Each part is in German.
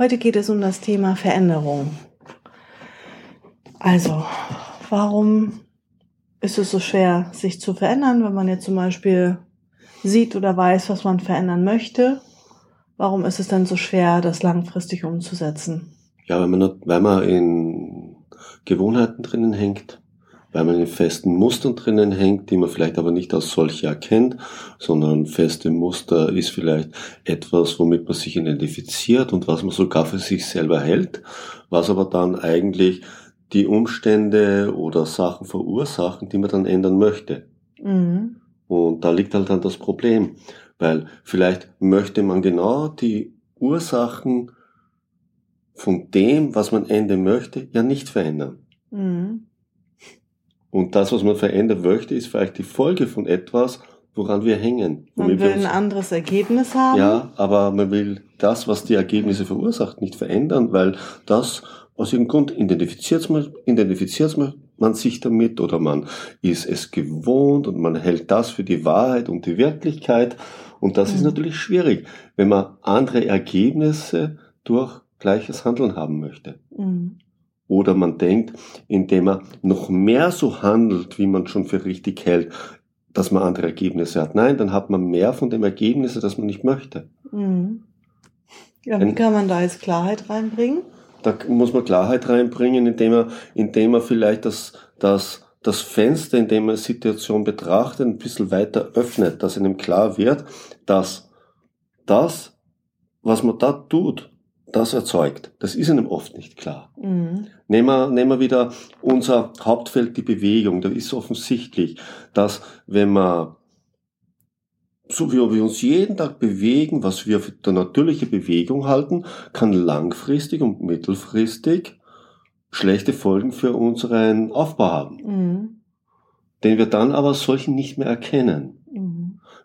Heute geht es um das Thema Veränderung. Also, warum ist es so schwer, sich zu verändern, wenn man jetzt zum Beispiel sieht oder weiß, was man verändern möchte? Warum ist es dann so schwer, das langfristig umzusetzen? Ja, weil man, weil man in Gewohnheiten drinnen hängt, weil man in festen Mustern drinnen hängt, die man vielleicht aber nicht als solche erkennt, sondern feste Muster ist vielleicht etwas, womit man sich identifiziert und was man sogar für sich selber hält, was aber dann eigentlich die Umstände oder Sachen verursachen, die man dann ändern möchte. Mhm. Und da liegt halt dann das Problem, weil vielleicht möchte man genau die Ursachen von dem, was man ändern möchte, ja nicht verändern. Mhm. Und das, was man verändern möchte, ist vielleicht die Folge von etwas, woran wir hängen. Man will ein anderes Ergebnis haben. Ja, aber man will das, was die Ergebnisse verursacht, nicht verändern, weil das aus irgendeinem Grund identifiziert man, identifiziert man sich damit oder man ist es gewohnt und man hält das für die Wahrheit und die Wirklichkeit. Und das mhm. ist natürlich schwierig, wenn man andere Ergebnisse durch gleiches Handeln haben möchte. Mhm. Oder man denkt, indem man noch mehr so handelt, wie man schon für richtig hält, dass man andere Ergebnisse hat. Nein, dann hat man mehr von dem Ergebnis, das man nicht möchte. Mhm. Ja, wie kann man da jetzt Klarheit reinbringen? Da muss man Klarheit reinbringen, indem man, indem man vielleicht das, das, das Fenster, in dem man Situation betrachtet, ein bisschen weiter öffnet, dass einem klar wird, dass das, was man da tut, das erzeugt. Das ist einem oft nicht klar. Mhm. Nehmen, wir, nehmen wir wieder unser Hauptfeld, die Bewegung. Da ist offensichtlich, dass wenn man so wie wir uns jeden Tag bewegen, was wir für eine natürliche Bewegung halten, kann langfristig und mittelfristig schlechte Folgen für unseren Aufbau haben. Mhm. Den wir dann aber solchen nicht mehr erkennen.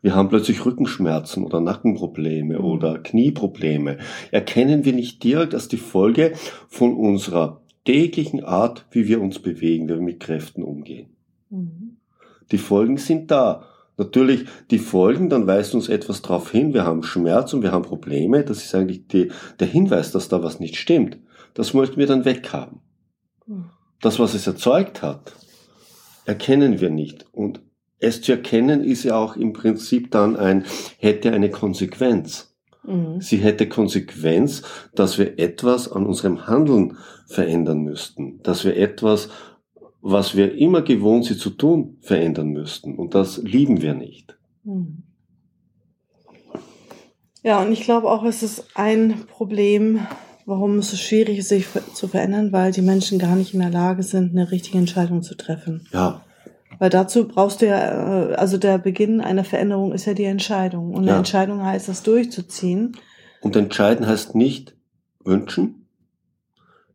Wir haben plötzlich Rückenschmerzen oder Nackenprobleme mhm. oder Knieprobleme. Erkennen wir nicht direkt als die Folge von unserer täglichen Art, wie wir uns bewegen, wie wir mit Kräften umgehen. Mhm. Die Folgen sind da. Natürlich, die Folgen, dann weist uns etwas darauf hin, wir haben Schmerz und wir haben Probleme. Das ist eigentlich die, der Hinweis, dass da was nicht stimmt. Das möchten wir dann weghaben. Mhm. Das, was es erzeugt hat, erkennen wir nicht. Und es zu erkennen ist ja auch im Prinzip dann ein, hätte eine Konsequenz. Mhm. Sie hätte Konsequenz, dass wir etwas an unserem Handeln verändern müssten, dass wir etwas, was wir immer gewohnt sind zu tun, verändern müssten. Und das lieben wir nicht. Mhm. Ja, und ich glaube auch, es ist ein Problem, warum es so schwierig ist, sich zu verändern, weil die Menschen gar nicht in der Lage sind, eine richtige Entscheidung zu treffen. Ja, weil dazu brauchst du ja, äh, also der Beginn einer Veränderung ist ja die Entscheidung. Und ja. eine Entscheidung heißt, das durchzuziehen. Und entscheiden heißt nicht wünschen.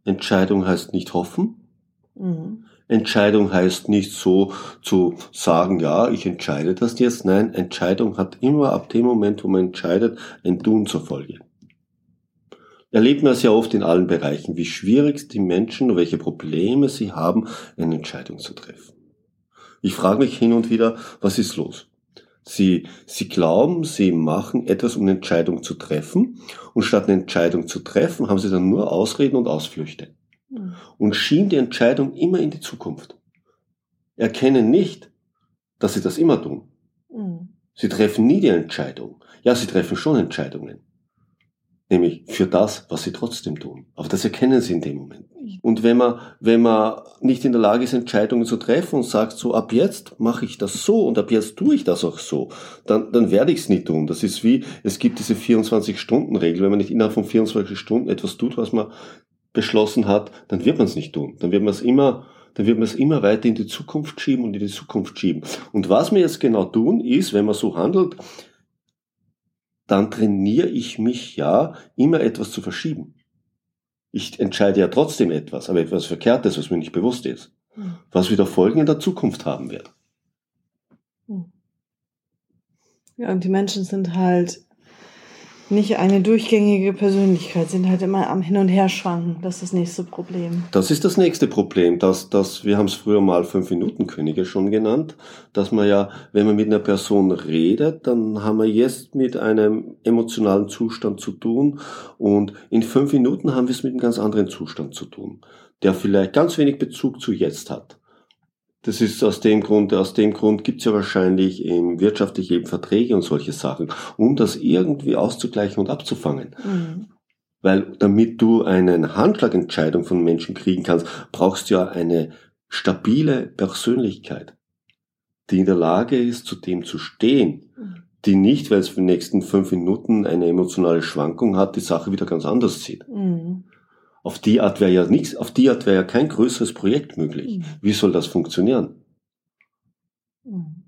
Entscheidung heißt nicht hoffen. Mhm. Entscheidung heißt nicht so zu sagen, ja, ich entscheide das jetzt. Nein, Entscheidung hat immer ab dem Moment, wo man entscheidet, ein Tun zur Folge. Erlebt man sehr oft in allen Bereichen, wie schwierig die Menschen, welche Probleme sie haben, eine Entscheidung zu treffen. Ich frage mich hin und wieder, was ist los? Sie, sie glauben, sie machen etwas, um eine Entscheidung zu treffen. Und statt eine Entscheidung zu treffen, haben sie dann nur Ausreden und Ausflüchte. Mhm. Und schieben die Entscheidung immer in die Zukunft. Erkennen nicht, dass sie das immer tun. Mhm. Sie treffen nie die Entscheidung. Ja, sie treffen schon Entscheidungen nämlich für das, was sie trotzdem tun. Aber das erkennen sie in dem Moment nicht. Und wenn man, wenn man nicht in der Lage ist, Entscheidungen zu treffen und sagt, so ab jetzt mache ich das so und ab jetzt tue ich das auch so, dann, dann werde ich es nicht tun. Das ist wie, es gibt diese 24-Stunden-Regel. Wenn man nicht innerhalb von 24 Stunden etwas tut, was man beschlossen hat, dann wird man es nicht tun. Dann wird man es immer, dann wird man es immer weiter in die Zukunft schieben und in die Zukunft schieben. Und was wir jetzt genau tun, ist, wenn man so handelt, dann trainiere ich mich ja, immer etwas zu verschieben. Ich entscheide ja trotzdem etwas, aber etwas Verkehrtes, was mir nicht bewusst ist. Mhm. Was wieder Folgen in der Zukunft haben wird. Ja, und die Menschen sind halt nicht eine durchgängige Persönlichkeit, sind halt immer am Hin- und Herschwanken. Das ist das nächste Problem. Das ist das nächste Problem, dass, dass wir haben es früher mal Fünf-Minuten-Könige schon genannt, dass man ja, wenn man mit einer Person redet, dann haben wir jetzt mit einem emotionalen Zustand zu tun und in fünf Minuten haben wir es mit einem ganz anderen Zustand zu tun, der vielleicht ganz wenig Bezug zu jetzt hat. Das ist aus dem Grund, aus dem Grund gibt es ja wahrscheinlich im wirtschaftlichen Leben Verträge und solche Sachen, um das irgendwie auszugleichen und abzufangen. Mhm. Weil damit du eine Handschlagentscheidung von Menschen kriegen kannst, brauchst du ja eine stabile Persönlichkeit, die in der Lage ist, zu dem zu stehen, Mhm. die nicht, weil es für die nächsten fünf Minuten eine emotionale Schwankung hat, die Sache wieder ganz anders sieht. Mhm. Auf die Art wäre ja nichts, auf die Art wäre ja kein größeres Projekt möglich. Mhm. Wie soll das funktionieren? Mhm.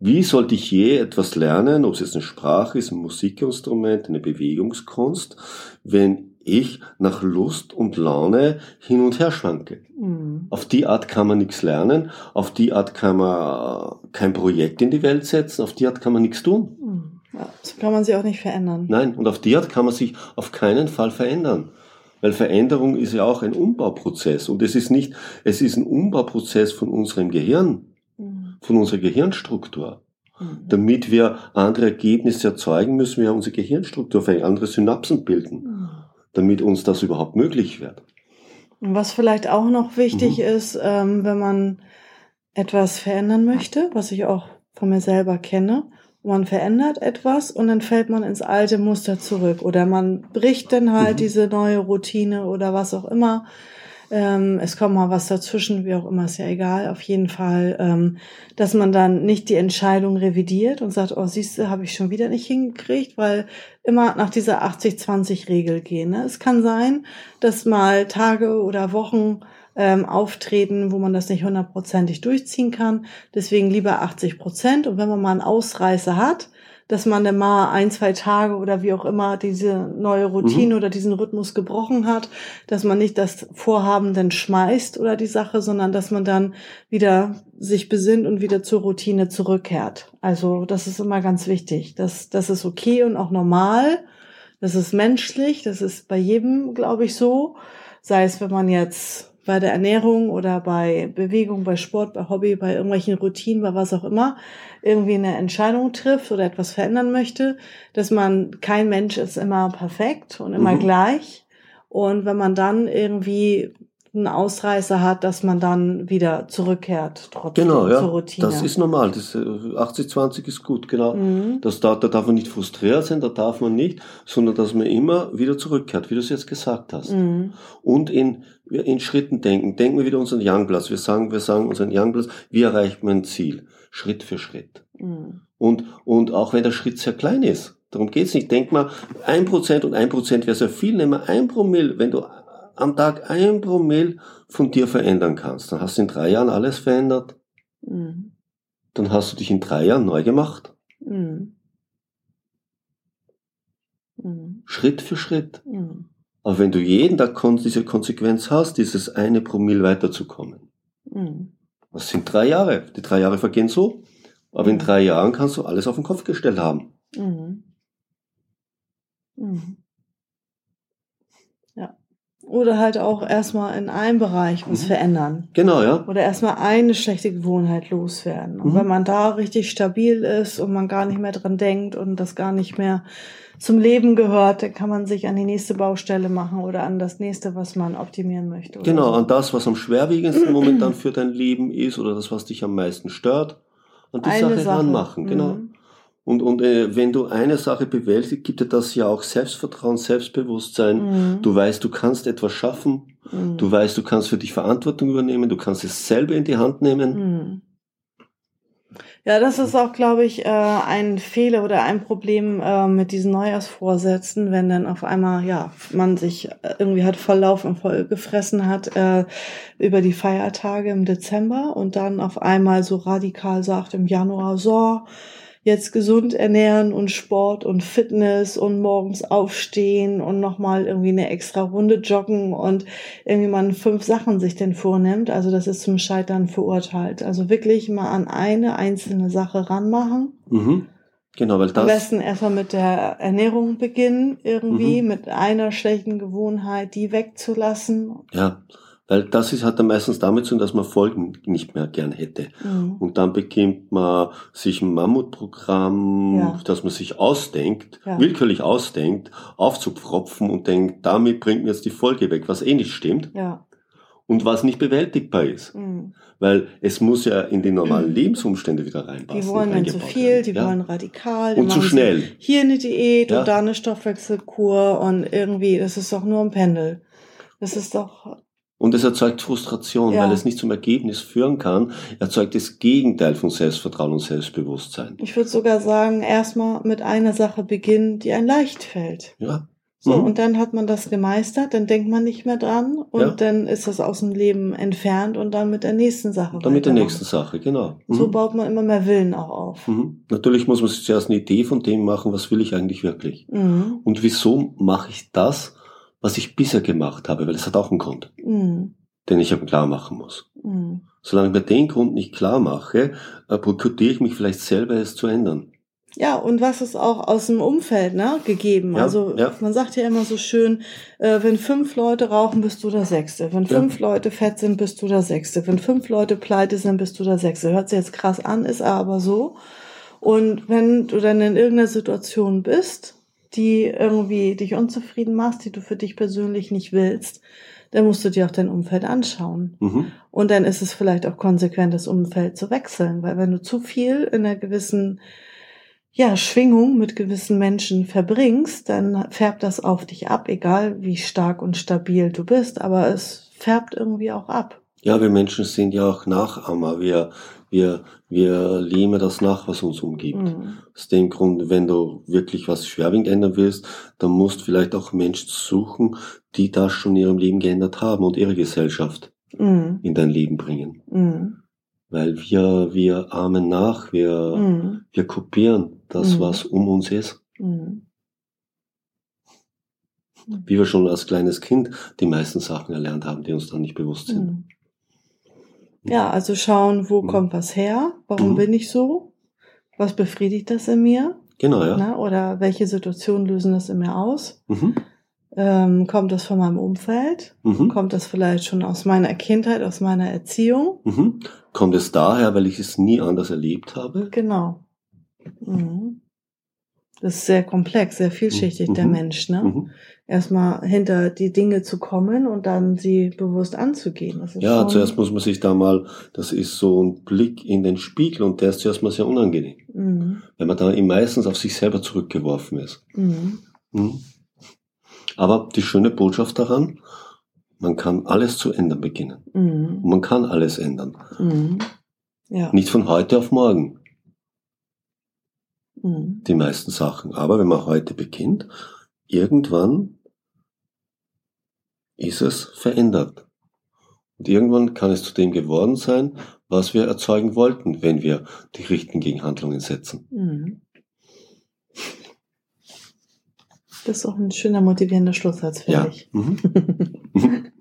Wie sollte ich je etwas lernen, ob es jetzt eine Sprache ist, ein Musikinstrument, eine Bewegungskunst, wenn ich nach Lust und Laune hin und her schwanke? Mhm. Auf die Art kann man nichts lernen, auf die Art kann man kein Projekt in die Welt setzen, auf die Art kann man nichts tun. Mhm. Ja, so kann man sich auch nicht verändern. Nein, und auf die Art kann man sich auf keinen Fall verändern. Weil Veränderung ist ja auch ein Umbauprozess. Und es ist nicht, es ist ein Umbauprozess von unserem Gehirn, Mhm. von unserer Gehirnstruktur. Mhm. Damit wir andere Ergebnisse erzeugen, müssen wir unsere Gehirnstruktur verändern, andere Synapsen bilden, Mhm. damit uns das überhaupt möglich wird. Und was vielleicht auch noch wichtig Mhm. ist, ähm, wenn man etwas verändern möchte, was ich auch von mir selber kenne, man verändert etwas und dann fällt man ins alte Muster zurück oder man bricht dann halt Mhm. diese neue Routine oder was auch immer. Ähm, es kommt mal was dazwischen, wie auch immer, ist ja egal. Auf jeden Fall, ähm, dass man dann nicht die Entscheidung revidiert und sagt, oh, siehst du, habe ich schon wieder nicht hingekriegt, weil immer nach dieser 80-20-Regel gehen. Ne? Es kann sein, dass mal Tage oder Wochen ähm, auftreten, wo man das nicht hundertprozentig durchziehen kann. Deswegen lieber 80 Prozent. Und wenn man mal einen Ausreißer hat, dass man dann mal ein, zwei Tage oder wie auch immer diese neue Routine oder diesen Rhythmus gebrochen hat, dass man nicht das Vorhaben dann schmeißt oder die Sache, sondern dass man dann wieder sich besinnt und wieder zur Routine zurückkehrt. Also das ist immer ganz wichtig. Das, das ist okay und auch normal. Das ist menschlich. Das ist bei jedem, glaube ich, so. Sei es, wenn man jetzt bei der Ernährung oder bei Bewegung, bei Sport, bei Hobby, bei irgendwelchen Routinen, bei was auch immer, irgendwie eine Entscheidung trifft oder etwas verändern möchte, dass man, kein Mensch ist immer perfekt und immer Mhm. gleich. Und wenn man dann irgendwie einen Ausreißer hat, dass man dann wieder zurückkehrt, trotzdem Genau, ja. zur Routine. Das ist normal. Das äh, 80-20 ist gut, genau. mhm. Das da, da darf man nicht frustriert sein, da darf man nicht, sondern dass man immer wieder zurückkehrt, wie du es jetzt gesagt hast. Mhm. Und in, in Schritten denken. Denken wir wieder unseren Youngplatz. Wir sagen, wir sagen unseren Youngplatz, wie erreicht man ein Ziel? Schritt für Schritt. Mhm. Und, und auch wenn der Schritt sehr klein ist, darum geht's nicht. Denk mal, ein Prozent und ein Prozent wäre sehr viel. Nimm mal ein Promille. Wenn du am Tag ein Promille von dir verändern kannst, dann hast du in drei Jahren alles verändert. Mhm. Dann hast du dich in drei Jahren neu gemacht. Mhm. Mhm. Schritt für Schritt. Mhm. Aber wenn du jeden Tag diese Konsequenz hast, dieses eine Promille weiterzukommen, Mhm. das sind drei Jahre. Die drei Jahre vergehen so. Aber in Mhm. drei Jahren kannst du alles auf den Kopf gestellt haben. Mhm. Mhm. Oder halt auch erstmal in einem Bereich was Mhm. verändern. Genau, ja. Oder erstmal eine schlechte Gewohnheit loswerden. Und Mhm. wenn man da richtig stabil ist und man gar nicht mehr dran denkt und das gar nicht mehr zum Leben gehört, dann kann man sich an die nächste Baustelle machen oder an das nächste, was man optimieren möchte. Genau, so. an das, was am schwerwiegendsten momentan für dein Leben ist oder das, was dich am meisten stört, an die Eine Sache, ranmachen. Genau. Mhm. Und, und äh, wenn du eine Sache bewältigst, gibt dir das ja auch Selbstvertrauen, Selbstbewusstsein. Mhm. Du weißt, du kannst etwas schaffen. Mhm. Du weißt, du kannst für dich Verantwortung übernehmen. Du kannst es selber in die Hand nehmen. Mhm. Ja, das ist auch, glaube ich, äh, ein Fehler oder ein Problem äh, mit diesen Neujahrsvorsätzen, wenn dann auf einmal, ja, man sich äh, irgendwie hat volllaufen und voll gefressen hat äh, über die Feiertage im Dezember und dann auf einmal so radikal sagt im Januar, so, jetzt gesund ernähren und Sport und Fitness und morgens aufstehen und nochmal irgendwie eine extra Runde joggen und irgendwie man fünf Sachen sich denn vornimmt. Also das ist zum Scheitern verurteilt. Also wirklich mal an eine einzelne Sache ranmachen. Mhm. Genau, weil das. Am besten erstmal mit der Ernährung beginnen, irgendwie, Mhm. mit einer schlechten Gewohnheit, die wegzulassen. Ja, weil das ist, hat dann meistens damit zu tun, dass man Folgen nicht mehr gern hätte. Mhm. Und dann beginnt man sich ein Mammutprogramm, Ja. das man sich ausdenkt, Ja. willkürlich ausdenkt, aufzupfropfen und denkt, damit bringt mir jetzt die Folge weg, was eh nicht stimmt Ja. und was nicht bewältigbar ist. Mhm. Weil es muss ja in die normalen Lebensumstände wieder reinpassen. Die wollen dann zu viel, werden. die ja? wollen radikal. die Und zu schnell. Hier eine Diät und da eine Stoffwechselkur und irgendwie, das ist doch nur ein Pendel. Das ist doch, Und es erzeugt Frustration, Ja. weil es nicht zum Ergebnis führen kann, erzeugt das Gegenteil von Selbstvertrauen und Selbstbewusstsein. ich würde sogar sagen, erstmal mit einer Sache beginnen, die einem leicht fällt. Ja. So, Mhm. und dann hat man das gemeistert, dann denkt man nicht mehr dran und Ja. dann ist das aus dem Leben entfernt und dann mit der nächsten Sache. Dann mit der nächsten Sache, genau. Mhm. So baut man immer mehr Willen auch auf. Mhm. Natürlich muss man sich zuerst eine Idee von dem machen, was will ich eigentlich wirklich? Mhm. Und wieso mache ich das, was ich bisher gemacht habe? Weil es hat auch einen Grund, Mhm. den ich eben klar machen muss. Mhm. Solange ich mir den Grund nicht klar mache, äh, boykottiere ich mich vielleicht selber, es zu ändern. Ja, und was ist auch aus dem Umfeld ne, gegeben? Ja, also ja. man sagt ja immer so schön, äh, wenn fünf Leute rauchen, bist du der Sechste. Wenn Ja. fünf Leute fett sind, bist du der Sechste. Wenn fünf Leute pleite sind, bist du der Sechste. Hört sich jetzt krass an, ist aber so. Und wenn du dann in irgendeiner Situation bist, die irgendwie dich unzufrieden macht, die du für dich persönlich nicht willst, dann musst du dir auch dein Umfeld anschauen. Mhm. Und dann ist es vielleicht auch konsequent, das Umfeld zu wechseln, weil wenn du zu viel in einer gewissen ja, Schwingung mit gewissen Menschen verbringst, dann färbt das auf dich ab, egal wie stark und stabil du bist, aber es färbt irgendwie auch ab. Ja, wir Menschen sind ja auch Nachahmer. Wir, wir, wir lehnen das nach, was uns umgibt. Mhm. Aus dem Grund, wenn du wirklich was schwerwiegend ändern willst, dann musst du vielleicht auch Menschen suchen, die das schon in ihrem Leben geändert haben und ihre Gesellschaft Mhm. in dein Leben bringen. Mhm. Weil wir, wir ahmen nach, wir, Mhm. wir kopieren das, Mhm. was um uns ist. Mhm. Wie wir schon als kleines Kind die meisten Sachen erlernt haben, die uns dann nicht bewusst sind. Ja, also schauen, wo Mhm. kommt was her? Warum Mhm. bin ich so? Was befriedigt das in mir? Genau, ja. Na, oder welche Situationen lösen das in mir aus? Mhm. Ähm, kommt das von meinem Umfeld? Mhm. Kommt das vielleicht schon aus meiner Kindheit, aus meiner Erziehung? Mhm. Kommt es daher, weil ich es nie anders erlebt habe? Genau. Mhm. Das ist sehr komplex, sehr vielschichtig, der Mhm. Mensch. Ne? Mhm. Erstmal hinter die Dinge zu kommen und dann sie bewusst anzugehen. Ja, zuerst muss man sich da mal, das ist so ein Blick in den Spiegel und der ist zuerst mal sehr unangenehm, Mhm. wenn man da meistens auf sich selber zurückgeworfen ist. Mhm. Mhm. Aber die schöne Botschaft daran, man kann alles zu ändern beginnen. Mhm. Man kann alles ändern. Ja. Nicht von heute auf morgen, Mhm. die meisten Sachen. Aber wenn man heute beginnt, irgendwann ist es verändert. Und irgendwann kann es zu dem geworden sein, was wir erzeugen wollten, wenn wir die richtigen Gegenhandlungen setzen. Mhm. Das ist auch ein schöner motivierender Schlusssatz für Ja. dich. Mhm.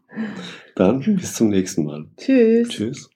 Dann bis zum nächsten Mal. Tschüss. Tschüss.